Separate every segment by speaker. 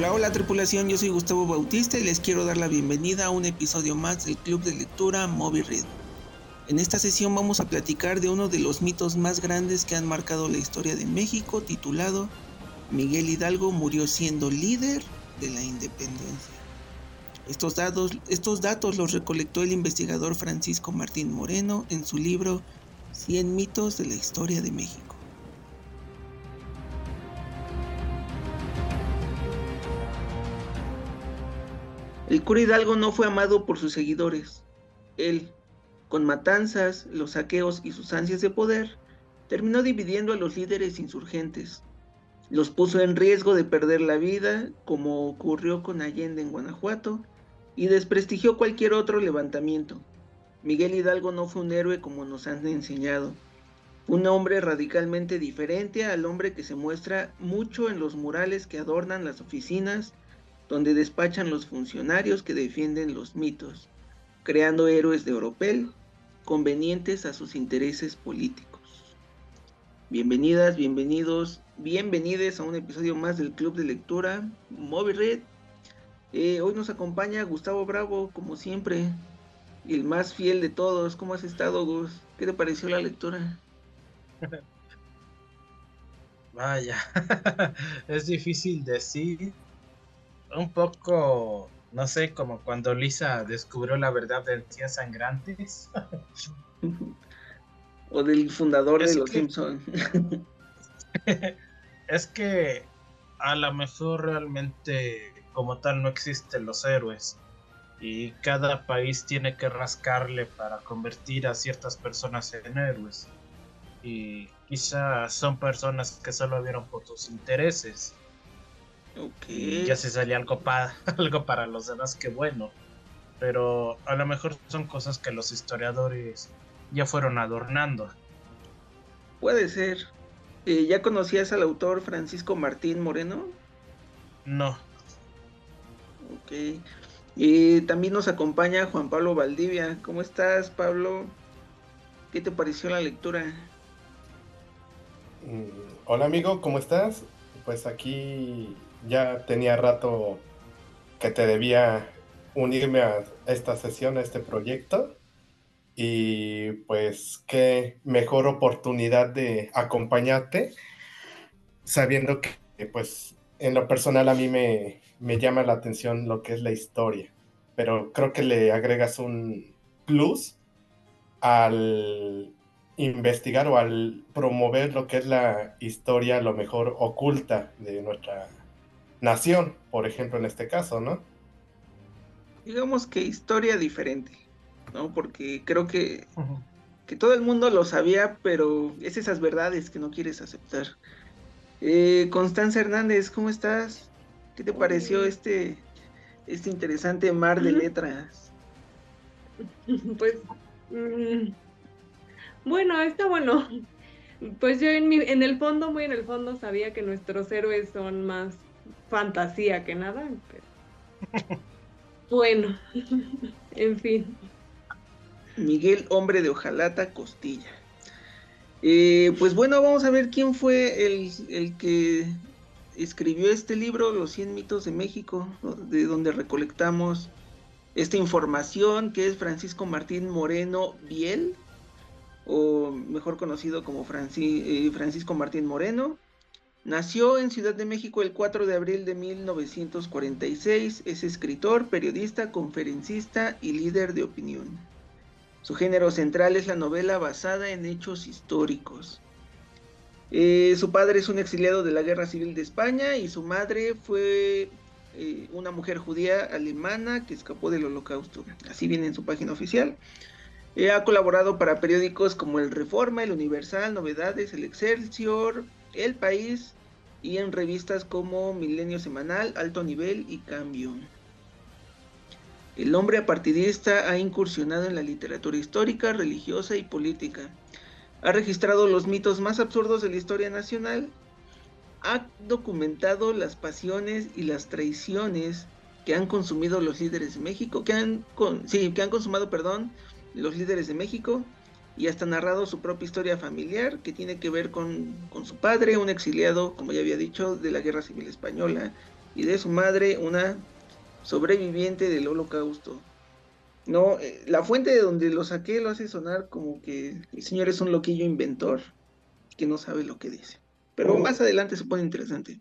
Speaker 1: Hola, hola tripulación, yo soy Gustavo Bautista y les quiero dar la bienvenida a un episodio más del Club de Lectura Moby Read. En esta sesión vamos a platicar de uno de los mitos más grandes que han marcado la historia de México, titulado Miguel Hidalgo murió siendo líder de la independencia. Estos datos, estos datos los recolectó el investigador Francisco Martín Moreno en su libro 100 mitos de la historia de México. El cura Hidalgo no fue amado por sus seguidores. Él, con matanzas, los saqueos y sus ansias de poder, terminó dividiendo a los líderes insurgentes. Los puso en riesgo de perder la vida, como ocurrió con Allende en Guanajuato, y desprestigió cualquier otro levantamiento. Miguel Hidalgo no fue un héroe como nos han enseñado. un hombre radicalmente diferente al hombre que se muestra mucho en los murales que adornan las oficinas donde despachan los funcionarios que defienden los mitos, creando héroes de Oropel convenientes a sus intereses políticos. Bienvenidas, bienvenidos, bienvenides a un episodio más del Club de Lectura Moby Red. Eh, hoy nos acompaña Gustavo Bravo, como siempre, el más fiel de todos. ¿Cómo has estado, Gus? ¿Qué te pareció la lectura?
Speaker 2: Vaya, es difícil decir un poco, no sé, como cuando Lisa descubrió la verdad de Cien Sangrantes.
Speaker 1: o del fundador de Los Simpsons.
Speaker 2: es que a lo mejor realmente como tal no existen los héroes y cada país tiene que rascarle para convertir a ciertas personas en héroes y quizás son personas que solo vieron por sus intereses y ya se salía algo para, algo para los demás, que bueno. Pero a lo mejor son cosas que los historiadores ya fueron adornando.
Speaker 1: Puede ser. Eh, ¿Ya conocías al autor Francisco Martín Moreno?
Speaker 2: No.
Speaker 1: Ok. Y también nos acompaña Juan Pablo Valdivia. ¿Cómo estás, Pablo? ¿Qué te pareció la lectura?
Speaker 3: Mm, hola, amigo, ¿cómo estás? Pues aquí ya tenía rato que te debía unirme a esta sesión, a este proyecto. Y pues qué mejor oportunidad de acompañarte, sabiendo que pues en lo personal a mí me, me llama la atención lo que es la historia, pero creo que le agregas un plus al investigar o al promover lo que es la historia, lo mejor oculta de nuestra nación, por ejemplo, en este caso, ¿no?
Speaker 1: Digamos que historia diferente, ¿no? Porque creo que, que todo el mundo lo sabía, pero es esas verdades que no quieres aceptar. Eh, Constanza Hernández, ¿cómo estás? ¿Qué te pareció este, este interesante mar de letras?
Speaker 4: Pues, mm, bueno, está bueno. Pues yo en, mi, en el fondo, muy en el fondo, sabía que nuestros héroes son más fantasía que nada. bueno, en fin.
Speaker 1: Miguel, hombre de hojalata, costilla. Eh, pues bueno, vamos a ver quién fue el, que escribió este libro, Los 100 mitos de México, de donde recolectamos esta información, que es Francisco Martín Moreno Biel, o mejor conocido como eh, Francisco Martín Moreno. Nació en Ciudad de México el 4 de abril de 1946. Es escritor, periodista, conferencista y líder de opinión. Su género central es la novela basada en hechos históricos. Eh, su padre es un exiliado de la Guerra Civil de España y su madre fue eh, una mujer judía alemana que escapó del holocausto. Así viene en su página oficial. Eh, ha colaborado para periódicos como El Reforma, El Universal, Novedades, El Excelsior, el País y en revistas como Milenio Semanal, Alto Nivel y Cambio. El hombre apartidista ha incursionado en la literatura histórica, religiosa y política. Ha registrado los mitos más absurdos de la historia nacional. Ha documentado las pasiones y las traiciones que han consumido los líderes de México, que han, sí, que han consumado, perdón, los líderes de México y hasta narrado su propia historia familiar que tiene que ver con, su padre, un exiliado, como ya había dicho, de la Guerra Civil Española, y de su madre una sobreviviente del holocausto. No, eh, la fuente de donde lo saqué lo hace sonar como que el señor es un loquillo inventor que no sabe lo que dice. Pero más adelante se pone interesante.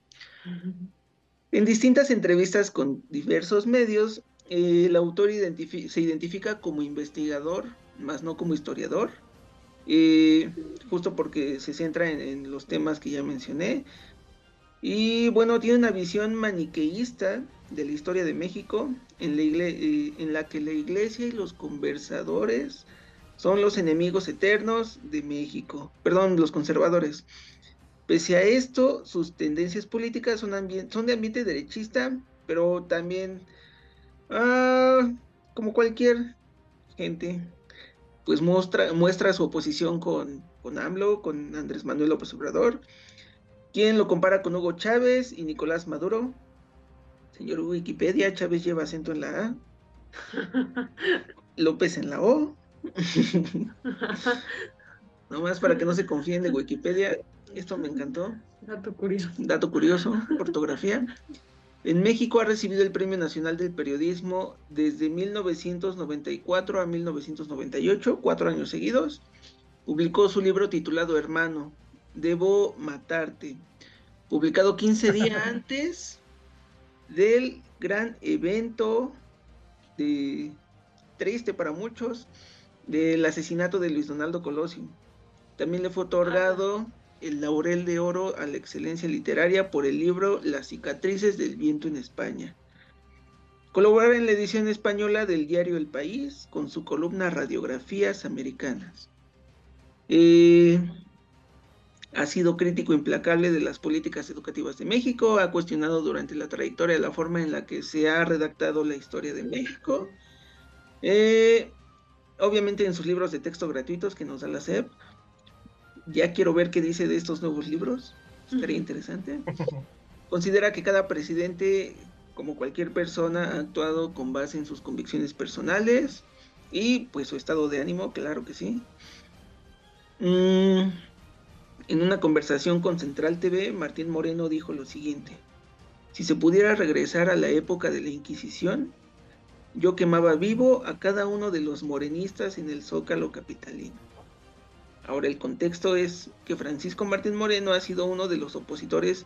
Speaker 1: En distintas entrevistas con diversos medios, eh, el autor se identifica como investigador, más no como historiador, eh, justo porque se centra en, los temas que ya mencioné. Y bueno, tiene una visión maniqueísta de la historia de México, en la, eh, en la que la iglesia y los conversadores son los enemigos eternos de México, perdón, los conservadores. Pese a esto, sus tendencias políticas son, son de ambiente derechista, pero también, ah, como cualquier gente, pues muestra, muestra su oposición con, con AMLO, con Andrés Manuel López Obrador, quien lo compara con Hugo Chávez y Nicolás Maduro. Señor Wikipedia, Chávez lleva acento en la A, López en la O. Nomás para que no se confíen de Wikipedia, esto me encantó.
Speaker 4: Dato curioso.
Speaker 1: Dato curioso, ortografía. En México ha recibido el Premio Nacional del Periodismo desde 1994 a 1998, cuatro años seguidos. Publicó su libro titulado Hermano, Debo Matarte, publicado 15 días antes del gran evento de, triste para muchos del asesinato de Luis Donaldo Colosio. También le fue otorgado el laurel de oro a la excelencia literaria por el libro Las cicatrices del viento en España. Colaborar en la edición española del diario El País con su columna Radiografías Americanas. Eh, ha sido crítico implacable de las políticas educativas de México, ha cuestionado durante la trayectoria la forma en la que se ha redactado la historia de México. Eh, obviamente en sus libros de texto gratuitos que nos da la SEP, ya quiero ver qué dice de estos nuevos libros. Estaría interesante. Considera que cada presidente, como cualquier persona, ha actuado con base en sus convicciones personales y pues su estado de ánimo, claro que sí. Mm, en una conversación con Central TV, Martín Moreno dijo lo siguiente. Si se pudiera regresar a la época de la Inquisición, yo quemaba vivo a cada uno de los morenistas en el zócalo capitalino. Ahora el contexto es que Francisco Martín Moreno ha sido uno de los opositores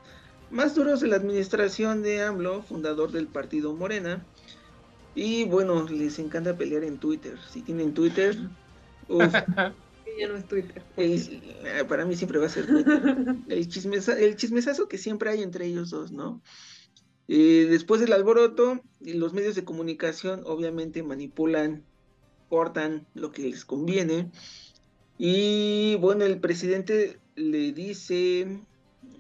Speaker 1: más duros de la administración de AMLO, fundador del partido Morena. Y bueno, les encanta pelear en Twitter. Si tienen Twitter,
Speaker 4: ya no es Twitter.
Speaker 1: Eh, para mí siempre va a ser Twitter. El, chismesazo que siempre hay entre ellos dos, ¿no? Eh, después del alboroto, los medios de comunicación obviamente manipulan, cortan lo que les conviene y bueno, el presidente le dice,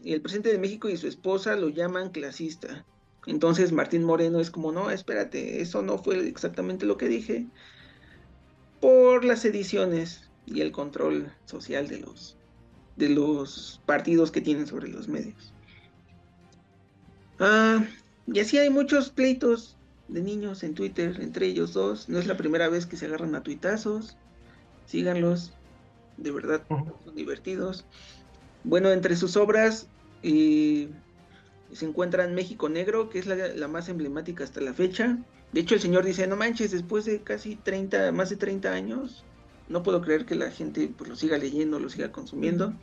Speaker 1: el presidente de México y su esposa lo llaman clasista. Entonces Martín Moreno es como, no, espérate, eso no fue exactamente lo que dije. Por las ediciones y el control social de los, de los partidos que tienen sobre los medios. Ah, y así hay muchos pleitos de niños en Twitter entre ellos dos. No es la primera vez que se agarran a tuitazos. Síganlos de verdad son divertidos. Bueno, entre sus obras eh, se encuentran México Negro, que es la, más emblemática hasta la fecha. De hecho, el señor dice, no manches, después de casi 30, más de 30 años, no puedo creer que la gente pues, lo siga leyendo, lo siga consumiendo.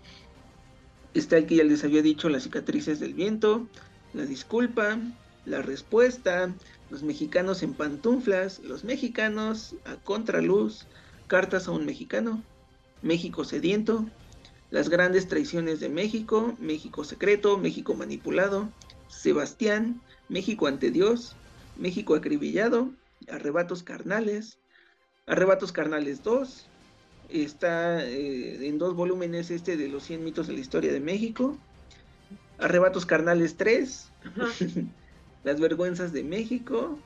Speaker 1: Está el que ya les había dicho, las cicatrices del viento, la disculpa, la respuesta, los mexicanos en pantuflas, los mexicanos a contraluz, cartas a un mexicano, México sediento, las grandes traiciones de México, México secreto, México manipulado, Sebastián, México ante Dios, México acribillado, Arrebatos carnales, Arrebatos carnales 2, está eh, en dos volúmenes este de los 100 mitos de la historia de México, Arrebatos carnales 3, Las vergüenzas de México,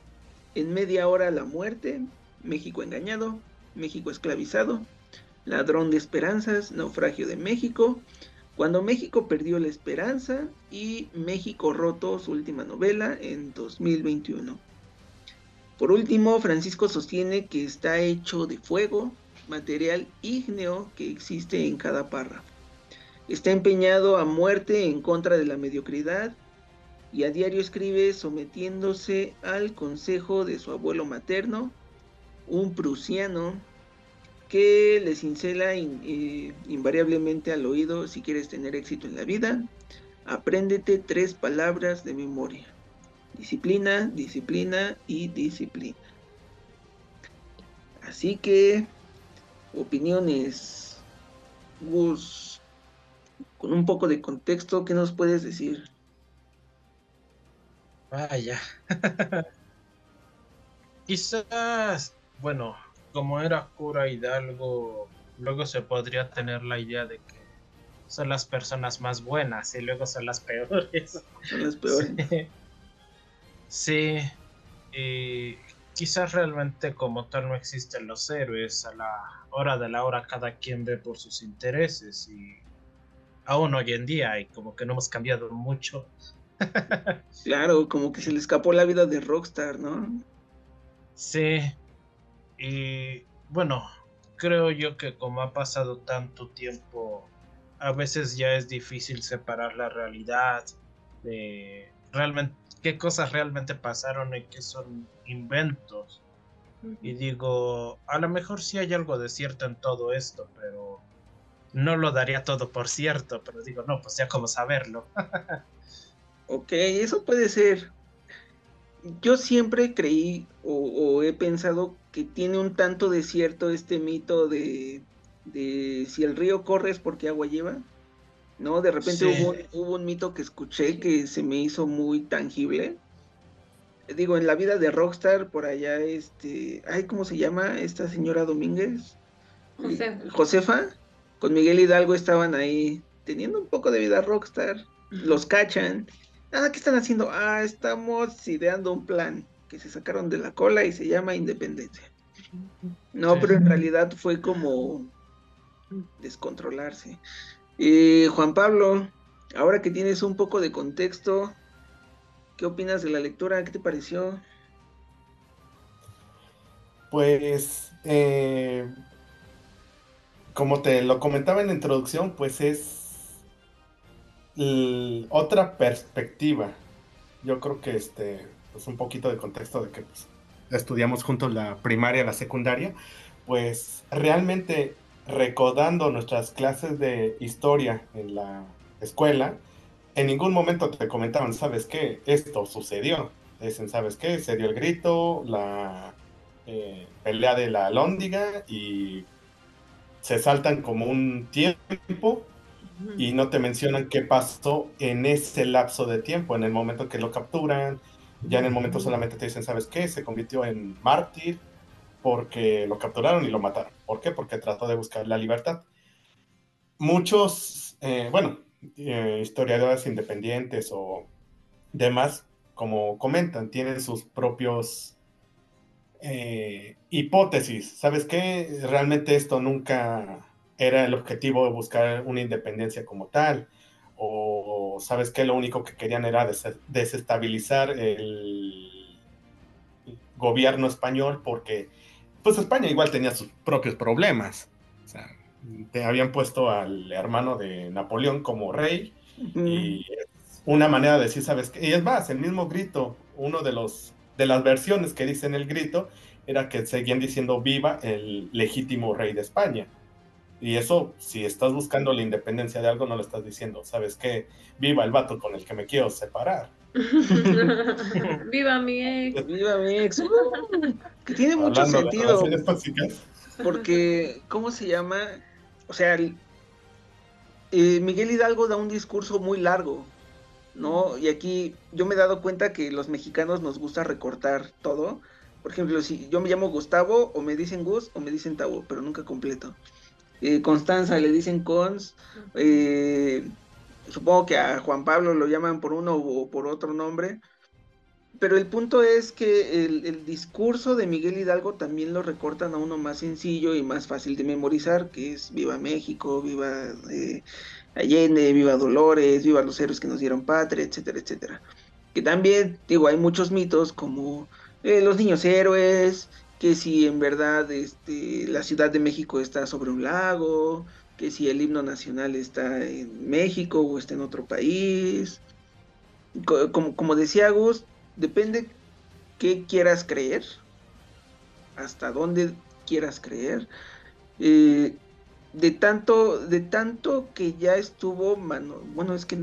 Speaker 1: En media hora la muerte, México engañado, México esclavizado, Ladrón de Esperanzas, Naufragio de México, Cuando México perdió la esperanza y México roto, su última novela, en 2021. Por último, Francisco sostiene que está hecho de fuego, material ígneo que existe en cada párrafo. Está empeñado a muerte en contra de la mediocridad y a diario escribe sometiéndose al consejo de su abuelo materno, un prusiano que le cincela eh, invariablemente al oído si quieres tener éxito en la vida, apréndete tres palabras de memoria. Disciplina, disciplina y disciplina. Así que, opiniones, Gus, con un poco de contexto, ¿qué nos puedes decir?
Speaker 2: Vaya. Quizás, bueno, como era cura Hidalgo, luego se podría tener la idea de que son las personas más buenas y luego son las peores.
Speaker 1: Son las peores.
Speaker 2: Sí. Y quizás realmente como tal no existen los héroes. A la hora de la hora cada quien ve por sus intereses y aún hoy en día y como que no hemos cambiado mucho.
Speaker 1: claro, como que se le escapó la vida de Rockstar, ¿no?
Speaker 2: Sí. Y bueno, creo yo que como ha pasado tanto tiempo, a veces ya es difícil separar la realidad de realmente qué cosas realmente pasaron y qué son inventos. Y digo, a lo mejor sí hay algo de cierto en todo esto, pero no lo daría todo por cierto, pero digo, no, pues ya como saberlo.
Speaker 1: ok, eso puede ser. Yo siempre creí o, he pensado que tiene un tanto de cierto este mito de, de si el río corre es porque agua lleva. ¿no? De repente hubo, un mito que escuché que se me hizo muy tangible. Digo, en la vida de Rockstar, por allá, este, ay, ¿cómo se llama esta señora Domínguez? Josefa. Con Miguel Hidalgo estaban ahí teniendo un poco de vida Rockstar. Los cachan. Ah, ¿qué están haciendo? Ah, estamos ideando un plan que se sacaron de la cola y se llama Independencia. No, pero en realidad fue como descontrolarse. Eh, Juan Pablo, ahora que tienes un poco de contexto, ¿qué opinas de la lectura? ¿Qué te pareció?
Speaker 3: Pues, eh, como te lo comentaba en la introducción, pues es otra perspectiva. Yo creo que este, pues un poquito de contexto de que pues, estudiamos juntos la primaria, la secundaria, pues realmente recordando nuestras clases de historia en la escuela, en ningún momento te comentaban, ¿sabes qué? Esto sucedió. Dicen, ¿sabes qué? Se dio el grito, la eh, pelea de la lóndiga y se saltan como un tiempo y no te mencionan qué pasó en ese lapso de tiempo, en el momento que lo capturan, ya en el momento solamente te dicen, ¿sabes qué? Se convirtió en mártir, porque lo capturaron y lo mataron. ¿Por qué? Porque trató de buscar la libertad. Muchos, eh, bueno, eh, historiadores independientes o demás, como comentan, tienen sus propios eh, hipótesis. ¿Sabes qué? Realmente esto nunca era el objetivo de buscar una independencia como tal. O sabes qué? Lo único que querían era desestabilizar el gobierno español porque pues España igual tenía sus propios problemas. O sea, te habían puesto al hermano de Napoleón como rey y una manera de decir, ¿sabes qué? Y es más, el mismo grito, uno de los de las versiones que dicen el grito era que seguían diciendo viva el legítimo rey de España. Y eso, si estás buscando la independencia de algo, no lo estás diciendo. ¿Sabes qué? Viva el vato con el que me quiero separar.
Speaker 4: Viva mi ex.
Speaker 1: Viva mi ex. que tiene mucho sentido. Porque, ¿cómo se llama? O sea, eh, Miguel Hidalgo da un discurso muy largo, ¿no? Y aquí yo me he dado cuenta que los mexicanos nos gusta recortar todo. Por ejemplo, si yo me llamo Gustavo, o me dicen Gus, o me dicen Tavo, pero nunca completo. Eh, Constanza le dicen Cons. Eh, supongo que a Juan Pablo lo llaman por uno o por otro nombre, pero el punto es que el, discurso de Miguel Hidalgo también lo recortan a uno más sencillo y más fácil de memorizar, que es Viva México, Viva eh, Allende, Viva Dolores, Viva los héroes que nos dieron patria, etcétera, etcétera. Que también, digo, hay muchos mitos como eh, los niños héroes, que si en verdad este, la Ciudad de México está sobre un lago, que si el himno nacional está en México o está en otro país. como, como decía Gus, depende qué quieras creer, hasta dónde quieras creer. Eh, de tanto, de tanto que ya estuvo, mano, bueno, es que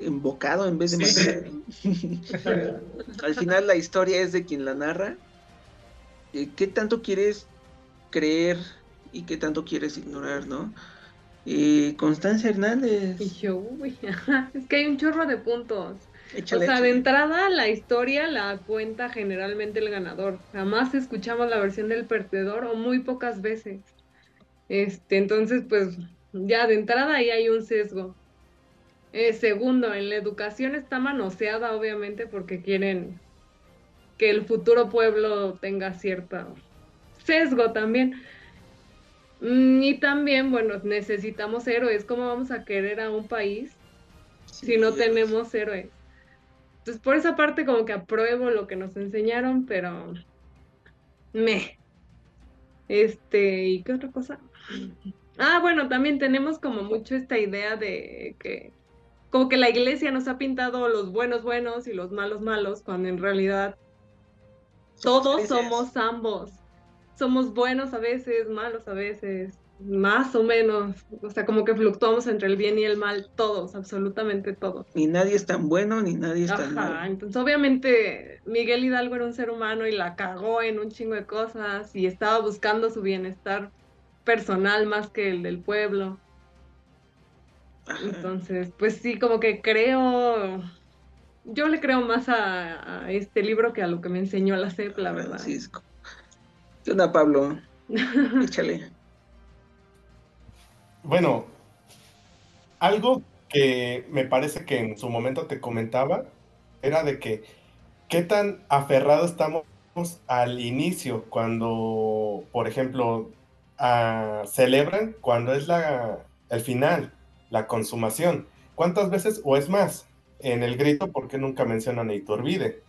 Speaker 1: embocado en vez de Al final la historia es de quien la narra. Eh, ¿Qué tanto quieres creer y qué tanto quieres ignorar, no? Eh, Constancia Hernández.
Speaker 4: es que hay un chorro de puntos. o sea, de entrada la historia la cuenta generalmente el ganador. Jamás escuchamos la versión del perdedor o muy pocas veces. Este, entonces, pues ya de entrada ahí hay un sesgo. Eh, segundo, en la educación está manoseada, obviamente, porque quieren que el futuro pueblo tenga cierto sesgo también. Mm, y también, bueno, necesitamos héroes. ¿Cómo vamos a querer a un país si no tenemos héroes? Entonces, por esa parte como que apruebo lo que nos enseñaron, pero me. Este, ¿y qué otra cosa? Ah, bueno, también tenemos como mucho esta idea de que como que la iglesia nos ha pintado los buenos buenos y los malos malos, cuando en realidad todos somos ambos. Somos buenos a veces, malos a veces, más o menos. O sea, como que fluctuamos entre el bien y el mal, todos, absolutamente todos.
Speaker 1: Ni nadie es tan bueno, ni nadie es tan malo.
Speaker 4: Entonces, obviamente, Miguel Hidalgo era un ser humano y la cagó en un chingo de cosas y estaba buscando su bienestar personal más que el del pueblo. Entonces, pues sí, como que creo, yo le creo más a, este libro que a lo que me enseñó la CEP, la verdad.
Speaker 1: Francisco. ¿Qué onda, Pablo? Échale.
Speaker 3: Bueno, algo que me parece que en su momento te comentaba era de que qué tan aferrados estamos al inicio cuando, por ejemplo, ah, celebran cuando es la, el final la consumación. ¿Cuántas veces, o es más, en el grito, ¿por qué nunca mencionan a Iturbide?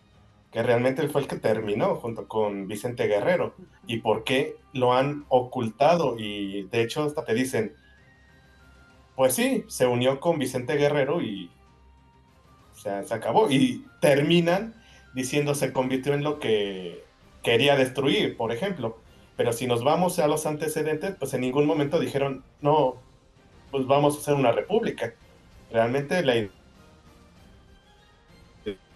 Speaker 3: Que realmente fue el que terminó junto con Vicente Guerrero. ¿Y por qué lo han ocultado? Y de hecho hasta te dicen, pues sí, se unió con Vicente Guerrero y se acabó. Y terminan diciendo se convirtió en lo que quería destruir, por ejemplo. Pero si nos vamos a los antecedentes, pues en ningún momento dijeron, no, pues vamos a hacer una república. Realmente la idea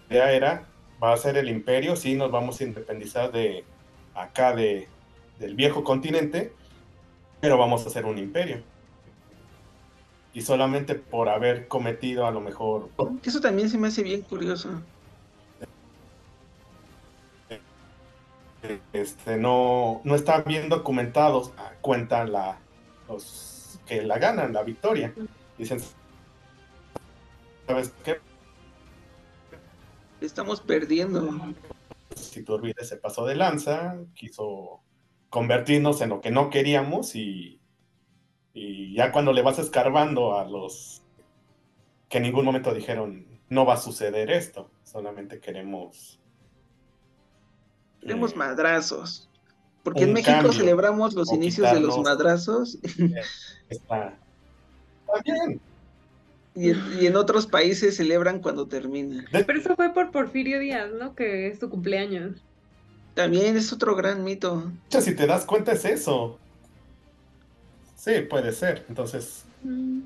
Speaker 3: era, va a ser el imperio, sí, nos vamos a independizar de acá, de, del viejo continente, pero vamos a hacer un imperio. Y solamente por haber cometido a lo mejor...
Speaker 1: Eso también se me hace bien curioso.
Speaker 3: Este, no, no están bien documentados, cuentan la, los que la ganan, la victoria. Dicen, ¿sabes qué?
Speaker 1: Estamos perdiendo.
Speaker 3: Si tú olvides se pasó de lanza, quiso convertirnos en lo que no queríamos y, y ya cuando le vas escarbando a los que en ningún momento dijeron no va a suceder esto, solamente queremos...
Speaker 1: Queremos eh, madrazos. Porque en México celebramos los inicios de los madrazos.
Speaker 3: Está, bien.
Speaker 1: Y, en otros países celebran cuando termina.
Speaker 4: Pero eso fue por Porfirio Díaz, ¿no? Que es su cumpleaños.
Speaker 1: También es otro gran mito.
Speaker 3: Si te das cuenta es eso. Sí, puede ser. Entonces, mm.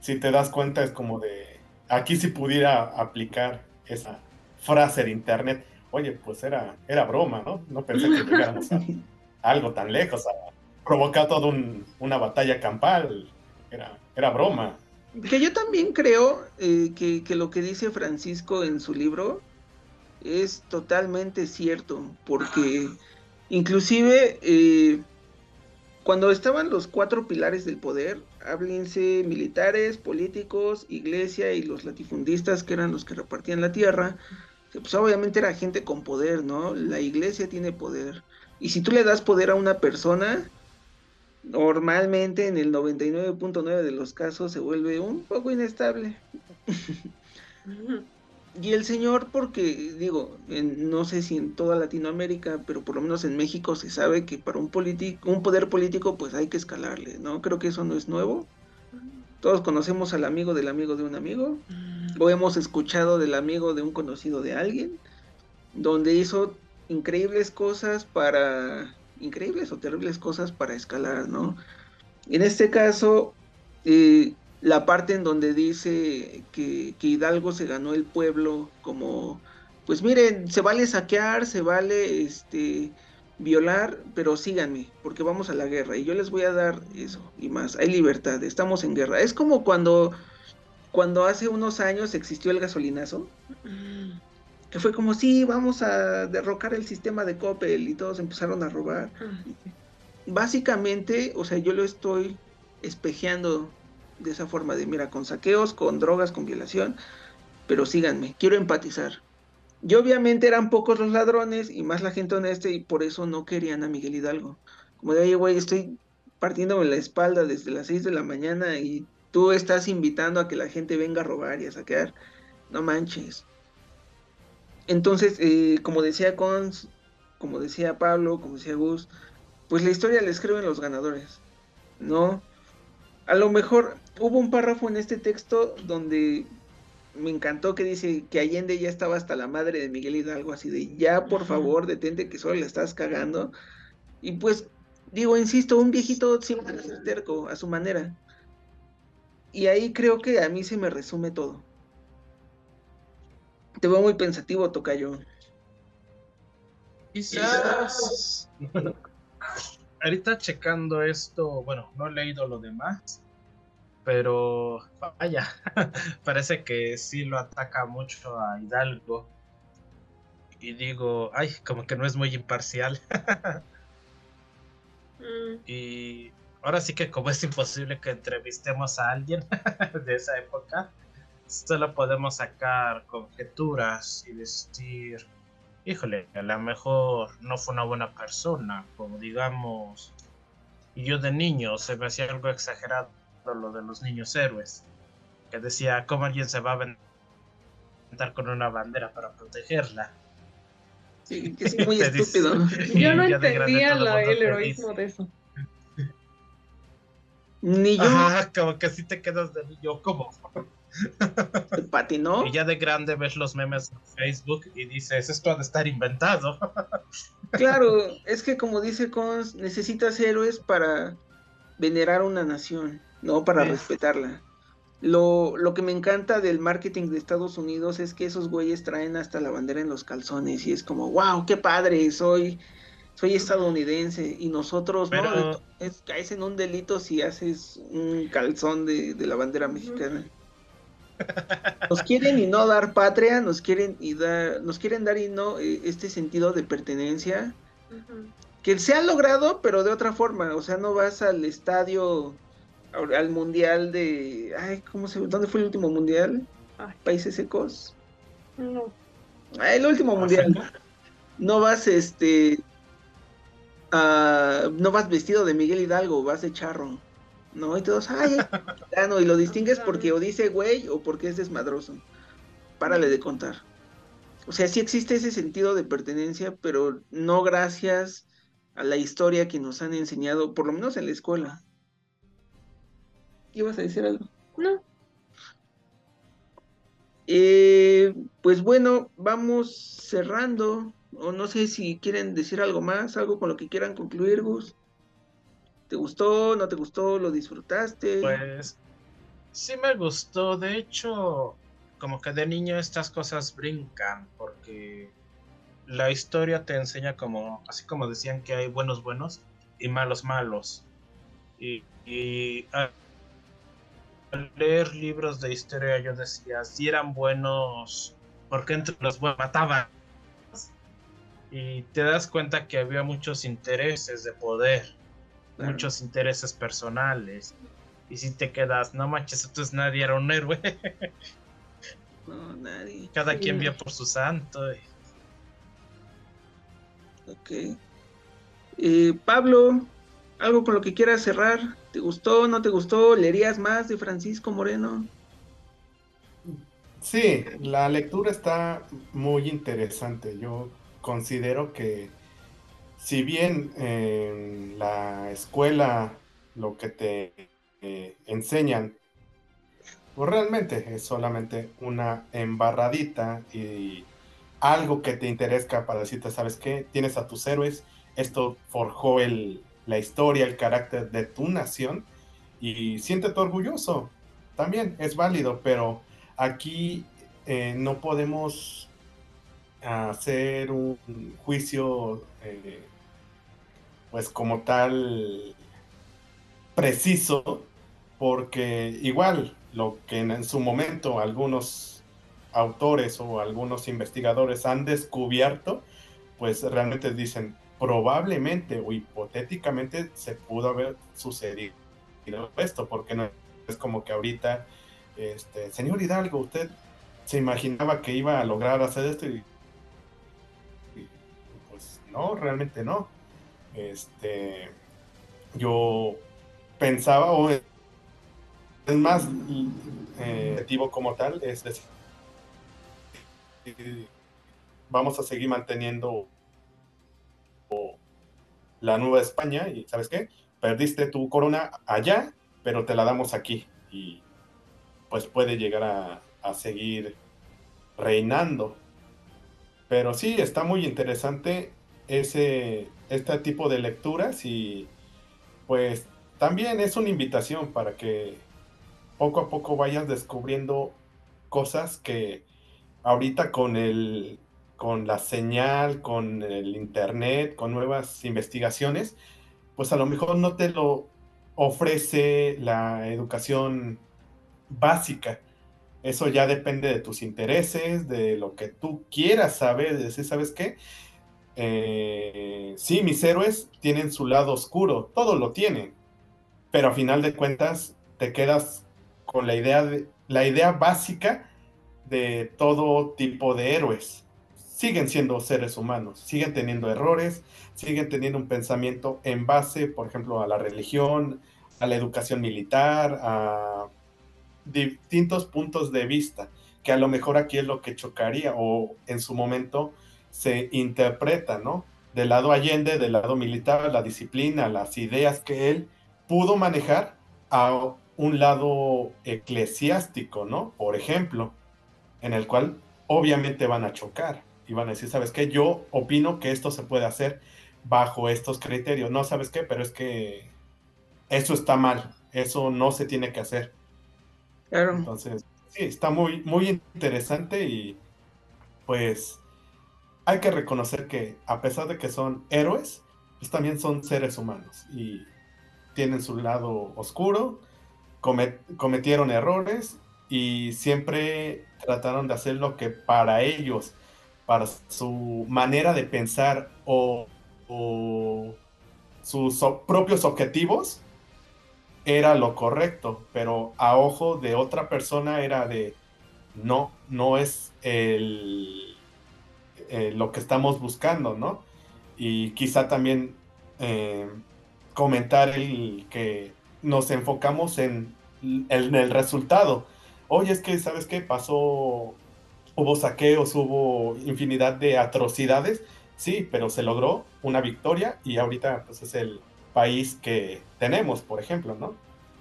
Speaker 3: si te das cuenta es como de, aquí si pudiera aplicar esa frase de internet oye, pues era, era broma, ¿no? No pensé que llegáramos a algo tan lejos, a provocar toda una batalla campal. Era, era broma.
Speaker 1: Que yo también creo eh, que, lo que dice Francisco en su libro es totalmente cierto, porque inclusive eh, cuando estaban los cuatro pilares del poder, háblense militares, políticos, iglesia y los latifundistas que eran los que repartían la tierra, pues obviamente era gente con poder, ¿no? La iglesia tiene poder. Y si tú le das poder a una persona, normalmente en el 99.9 de los casos se vuelve un poco inestable. y el señor, porque digo, no sé si en toda Latinoamérica, pero por lo menos en México se sabe que para un, un poder político pues hay que escalarle, ¿no? Creo que eso no es nuevo. Todos conocemos al amigo del amigo de un amigo. o hemos escuchado del amigo de un conocido de alguien, donde hizo increíbles cosas para, increíbles o terribles cosas para escalar, ¿no? En este caso, eh, la parte en donde dice que, que, Hidalgo se ganó el pueblo como, pues miren, se vale saquear, se vale este violar, pero síganme, porque vamos a la guerra y yo les voy a dar eso y más. Hay libertad, estamos en guerra. Es como cuando cuando hace unos años existió el gasolinazo, que fue como, sí, vamos a derrocar el sistema de Coppel y todos empezaron a robar. Ah, Básicamente, o sea, yo lo estoy espejeando de esa forma de, mira, con saqueos, con drogas, con violación, pero síganme, quiero empatizar. Y obviamente eran pocos los ladrones y más la gente honesta y por eso no querían a Miguel Hidalgo. Como de, oye, güey, estoy partiéndome la espalda desde las 6 de la mañana y tú estás invitando a que la gente venga a robar y a saquear. No manches. Entonces, eh, como decía Cons, como decía Pablo, como decía Gus, pues la historia la escriben los ganadores, ¿no? A lo mejor hubo un párrafo en este texto donde me encantó que dice que Allende ya estaba hasta la madre de Miguel Hidalgo, así de ya por favor detente que solo le estás cagando. Y pues digo, insisto, un viejito siempre es terco a su manera. Y ahí creo que a mí se me resume todo. Te veo muy pensativo, Tocayo.
Speaker 2: Quizás. Ahorita checando esto, bueno, no he leído lo demás, pero vaya, parece que sí lo ataca mucho a Hidalgo. Y digo, ay, como que no es muy imparcial. Mm. Y ahora sí que como es imposible que entrevistemos a alguien de esa época, solo podemos sacar conjeturas y decir, híjole, a lo mejor no fue una buena persona, como digamos, y yo de niño se me hacía algo exagerado lo de los niños héroes, que decía, ¿cómo alguien se va a aventar con una bandera para protegerla?
Speaker 1: Sí, que es muy estúpido.
Speaker 4: Yo no entendía el heroísmo de eso.
Speaker 1: Ni yo.
Speaker 2: como que si te quedas de niño, ¿cómo?
Speaker 1: Patinó?
Speaker 2: Y ya de grande ves los memes en Facebook y dices, esto ha de estar inventado.
Speaker 1: claro, es que como dice Cons, necesitas héroes para venerar una nación, no para respetarla. Lo, lo que me encanta del marketing de Estados Unidos es que esos güeyes traen hasta la bandera en los calzones y es como, wow, qué padre, soy soy estadounidense y nosotros no es, caes en un delito si haces un calzón de, la bandera mexicana. Nos quieren y no dar patria, nos quieren y dar, nos quieren dar y no eh, este sentido de pertenencia que se ha logrado, pero de otra forma. O sea, no vas al estadio, al mundial de, ay, ¿cómo se? ¿Dónde fue el último mundial? Países Secos.
Speaker 4: No.
Speaker 1: Ah, el último mundial. No vas, este, Ah, no vas vestido de Miguel Hidalgo, vas de charro. ¿No? Y todos, ay, no, y lo distingues porque o dice güey o porque es desmadroso. Párale de contar. O sea, sí existe ese sentido de pertenencia, pero no gracias a la historia que nos han enseñado, por lo menos en la escuela. ¿Ibas a decir algo?
Speaker 4: No.
Speaker 1: Eh, pues bueno, vamos cerrando o no sé si quieren decir algo más, algo con lo que quieran concluir, Gus. ¿Te gustó? ¿No te gustó? ¿Lo disfrutaste?
Speaker 2: Pues sí me gustó. De hecho, como que de niño estas cosas brincan, porque la historia te enseña como, así como decían que hay buenos buenos y malos malos. Y, al leer libros de historia yo decía, si eran buenos, porque entre los buenos mataban? y te das cuenta que había muchos intereses de poder, muchos intereses personales. Y si te quedas, no manches, entonces nadie era un héroe.
Speaker 1: no, nadie.
Speaker 2: Cada quien vio por su santo.
Speaker 1: Ok. Eh, Pablo, algo con lo que quieras cerrar. ¿Te gustó? ¿No te gustó? ¿Leerías más de Francisco Moreno?
Speaker 3: Sí, la lectura está muy interesante. Yo considero que si bien en la escuela lo que te eh, enseñan pues realmente es solamente una embarradita y algo que te interesa para decirte, ¿sabes qué? Tienes a tus héroes, esto forjó el, la historia, el carácter de tu nación y siéntete orgulloso. También es válido, pero aquí eh, no podemos hacer un juicio, eh, pues como tal, preciso, porque igual lo que en, su momento algunos autores o algunos investigadores han descubierto, pues realmente dicen, probablemente o hipotéticamente se pudo haber sucedido esto, porque no es como que ahorita, este, señor Hidalgo, usted se imaginaba que iba a lograr hacer esto y, pues no, realmente no. Este, yo pensaba, o es más eh, como tal, es decir, vamos a seguir manteniendo la Nueva España y ¿sabes qué? Perdiste tu corona allá, pero te la damos aquí y pues puede llegar a, a seguir reinando. Pero sí, está muy interesante ese, este tipo de lecturas y pues también es una invitación para que poco a poco vayas descubriendo cosas que ahorita con el con la señal, con el internet, con nuevas investigaciones, pues a lo mejor no te lo ofrece la educación básica. Eso ya depende de tus intereses, de lo que tú quieras saber, de decir, ¿sabes qué? Eh, sí, mis héroes tienen su lado oscuro, todo lo tienen, pero a final de cuentas te quedas con la idea, de, la idea básica de todo tipo de héroes. Siguen siendo seres humanos, siguen teniendo errores, siguen teniendo un pensamiento en base, por ejemplo, a la religión, a la educación militar, a distintos puntos de vista, que a lo mejor aquí es lo que chocaría o en su momento se interpreta, ¿no? Del lado Allende, del lado militar, la disciplina, las ideas que él pudo manejar a un lado eclesiástico, ¿no? Por ejemplo, en el cual obviamente van a chocar y van a decir, ¿sabes qué? Yo opino que esto se puede hacer bajo estos criterios. No, ¿sabes qué? Pero es que eso está mal, eso no se tiene que hacer. Claro. Entonces, sí, está muy, muy interesante y pues hay que reconocer que a pesar de que son héroes, pues también son seres humanos y tienen su lado oscuro, cometieron errores y siempre trataron de hacer lo que para ellos, para su manera de pensar o, sus propios objetivos, era lo correcto, pero a ojo de otra persona era de, no, no es el, eh, lo que estamos buscando, ¿no? Y quizá también eh, comentar el que nos enfocamos en, el resultado. Oye, es que, ¿sabes qué? Pasó, hubo saqueos, hubo infinidad de atrocidades, sí, pero se logró una victoria y ahorita pues es el país que tenemos, por ejemplo, ¿no?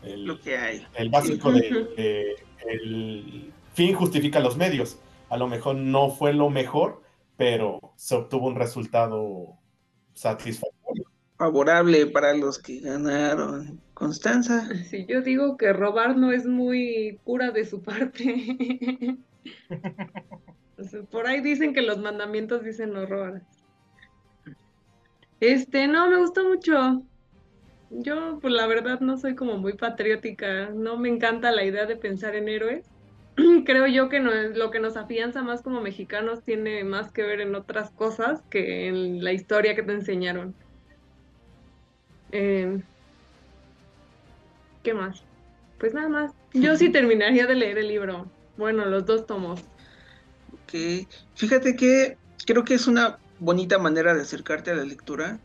Speaker 1: El, Lo que hay.
Speaker 3: El básico de, el fin justifica los medios. A lo mejor no fue lo mejor, pero se obtuvo un resultado satisfactorio
Speaker 1: favorable para los que ganaron. Constanza.
Speaker 4: Sí, yo digo que robar no es muy pura de su parte. por ahí dicen que los mandamientos dicen no robar. Este, no, me gustó mucho. Yo, pues la verdad, no soy como muy patriótica. No me encanta la idea de pensar en héroes. Creo yo que no, lo que nos afianza más como mexicanos tiene más que ver en otras cosas que en la historia que te enseñaron. Em, ¿Qué más? Pues nada más. Yo sí terminaría de leer el libro. Bueno, los dos tomos.
Speaker 1: Ok. Fíjate que creo que es una bonita manera de acercarte a la lectura.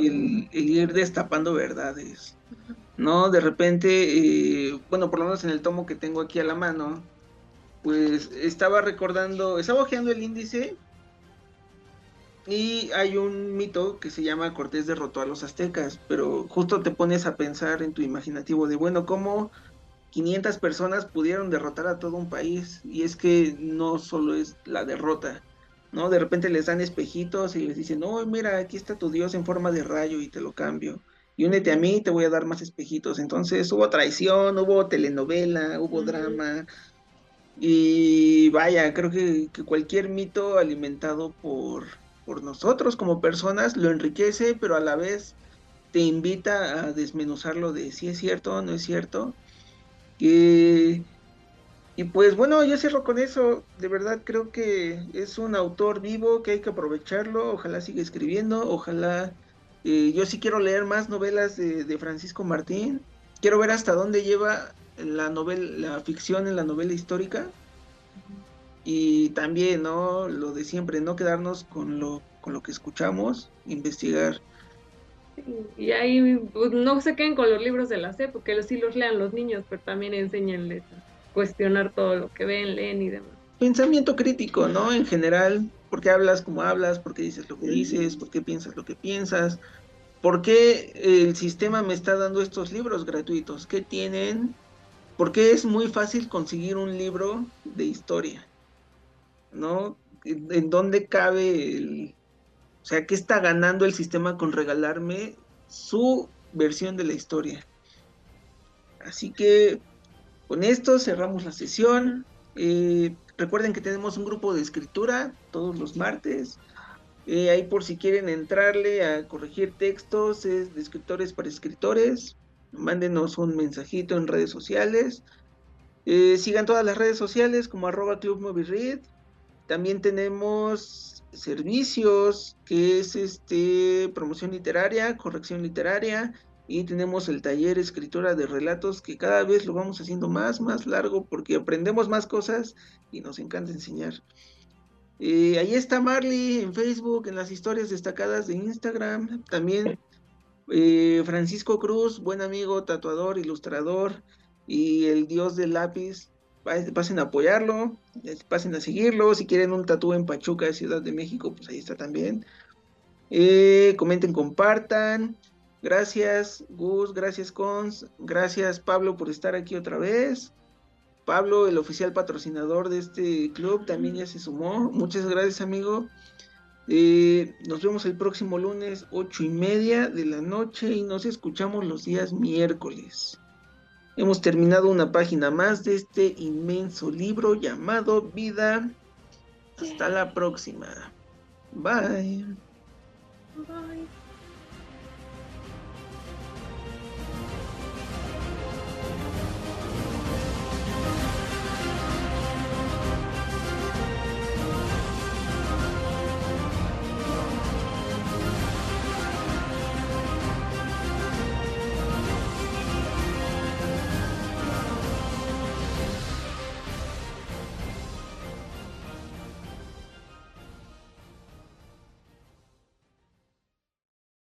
Speaker 1: El, ir destapando verdades. ¿No? De repente, eh, bueno, por lo menos en el tomo que tengo aquí a la mano, pues estaba recordando, estaba hojeando el índice y hay un mito que se llama Cortés derrotó a los aztecas, pero justo te pones a pensar en tu imaginativo de, bueno, ¿cómo 500 personas pudieron derrotar a todo un país. Y es que no solo es la derrota, ¿no? De repente les dan espejitos y les dicen, oh, mira, aquí está tu Dios en forma de rayo y te lo cambio. Y únete a mí, te voy a dar más espejitos. Entonces hubo traición, hubo telenovela, hubo drama. Y vaya, creo que, cualquier mito alimentado por, por nosotros como personas lo enriquece, pero a la vez te invita a desmenuzarlo de si es cierto o no es cierto. y pues bueno, yo cierro con eso. De verdad creo que es un autor vivo que hay que aprovecharlo. Ojalá siga escribiendo. Ojalá. Eh, yo sí quiero leer más novelas de, de, Francisco Martín. Quiero ver hasta dónde lleva la novela, la ficción en la novela histórica. Y también, ¿no? Lo de siempre, no quedarnos con lo, con lo que escuchamos, investigar
Speaker 4: y ahí pues, no se queden con los libros de la C, porque sí los lean los niños, pero también enséñenles a cuestionar todo lo que ven, leen y demás.
Speaker 1: Pensamiento crítico, ¿no? En general, ¿por qué hablas como hablas? ¿Por qué dices lo que dices? ¿Por qué piensas lo que piensas? ¿Por qué el sistema me está dando estos libros gratuitos? ¿Qué tienen? ¿Por qué es muy fácil conseguir un libro de historia? ¿No? ¿En dónde cabe el, o sea, ¿qué está ganando el sistema con regalarme su versión de la historia? Así que con esto cerramos la sesión. Eh, recuerden que tenemos un grupo de escritura todos los martes. Eh, ahí por si quieren entrarle a corregir textos, es de escritores para escritores. Mándenos un mensajito en redes sociales. Eh, sigan todas las redes sociales como arroba Club También tenemos servicios, que es este promoción literaria, corrección literaria, y tenemos el taller escritura de relatos que cada vez lo vamos haciendo más, más largo porque aprendemos más cosas y nos encanta enseñar. Eh, ahí está Marley en Facebook, en las historias destacadas de Instagram. También eh, Francisco Cruz, buen amigo, tatuador, ilustrador y el dios del lápiz pasen a apoyarlo, pasen a seguirlo. Si quieren un tatú en Pachuca, Ciudad de México, pues ahí está también. Eh, comenten, compartan. Gracias, Gus, gracias, Cons. Gracias, Pablo, por estar aquí otra vez. Pablo, el oficial patrocinador de este club, también ya se sumó. Muchas gracias, amigo. Eh, nos vemos el próximo lunes, ocho y media de la noche, y nos escuchamos los días miércoles. Hemos terminado una página más de este inmenso libro llamado Vida. Hasta la próxima. Bye. Bye.